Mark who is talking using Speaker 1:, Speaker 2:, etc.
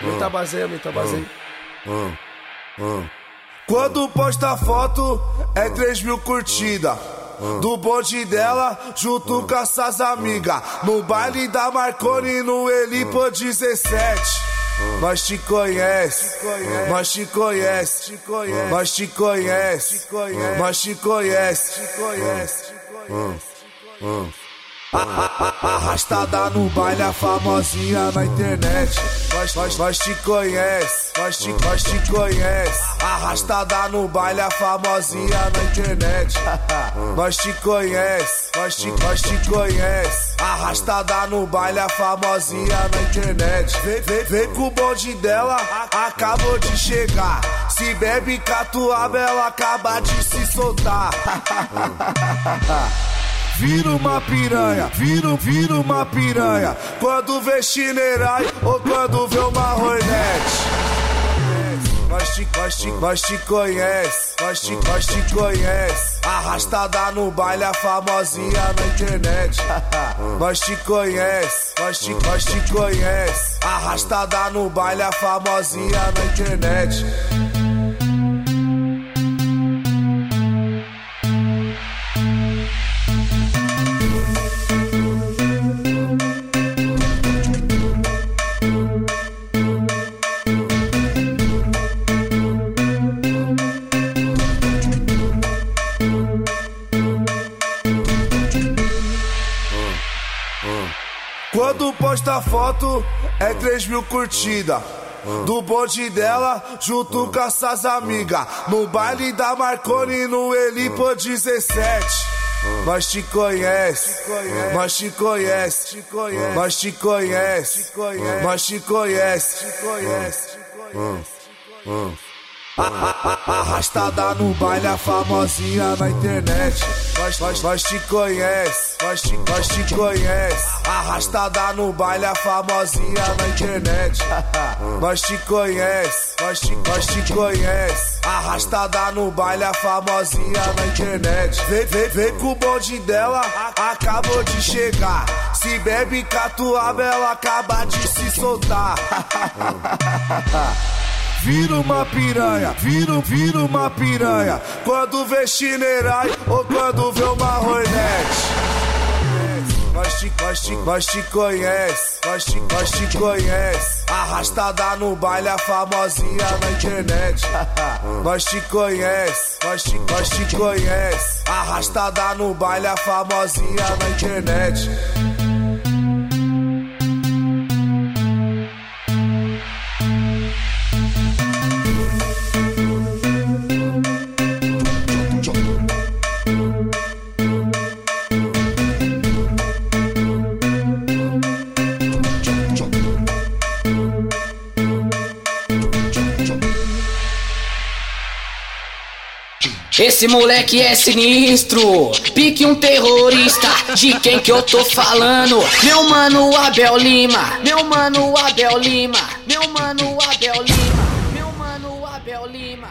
Speaker 1: Muita baseia, muita baseia. Quando posta foto, é 3 mil curtida. Do bonde dela, junto com essas amigas. No baile da Marconi, no Elipo 17. Nós te conhece, nós te conhece, nós te conhece, nós te conhece, te conhece. Arrastada no baile, a famosinha na internet. Nós, nós, nós te conhece, nós te, nós te conhece. Arrastada no baile, a famosinha na internet. Nós te conhece, nós te, nós te conhece. Arrastada no baile, a famosinha na internet. Vem, vem, vem com o bonde dela, acabou de chegar. Se bebe catuaba, ela acaba de se soltar. Vira uma piranha, vira, vira uma piranha. Quando vê chinerai ou quando vê uma hornet. Nós te, nós te, nós te conhece, nós te, nós te conhece. Arrastada no baile, a famosinha na internet. Nós te conhece, nós te, nós te conhece. Arrastada no baile, a famosinha na internet. Quando posta foto, é 3 mil curtida. Do bonde dela, junto com essas amigas. No baile da Marconi, no Elipo 17. Nós te conhece, nós te conhece, nós te conhece, nós te conhece. Arrastada no baile, a famosinha na internet. Nós, nós, nós te conhece, nós te, nós te conhece. Arrastada no baile, a famosinha na internet. Nós te conhece, nós te, nós te conhece. Arrastada no baile, a famosinha na internet. Vem, vem, vem com o bonde dela, acabou de chegar. Se bebe catuaba, ela acaba de se soltar. Vira uma piranha, vira, vira uma piranha. Quando vê chinerai ou quando vê uma hornet. Nós te, nós te, nós te conhece, nós te, nós te conhece. Arrastada no baile, a famosinha na internet. Nós te conhece, nós te, nós te conhece. Arrastada no baile, a famosinha na internet.
Speaker 2: Esse moleque é sinistro, pique um terrorista. De quem que eu tô falando? Meu mano Abel Lima, meu mano Abel Lima, meu mano Abel Lima, meu mano Abel Lima.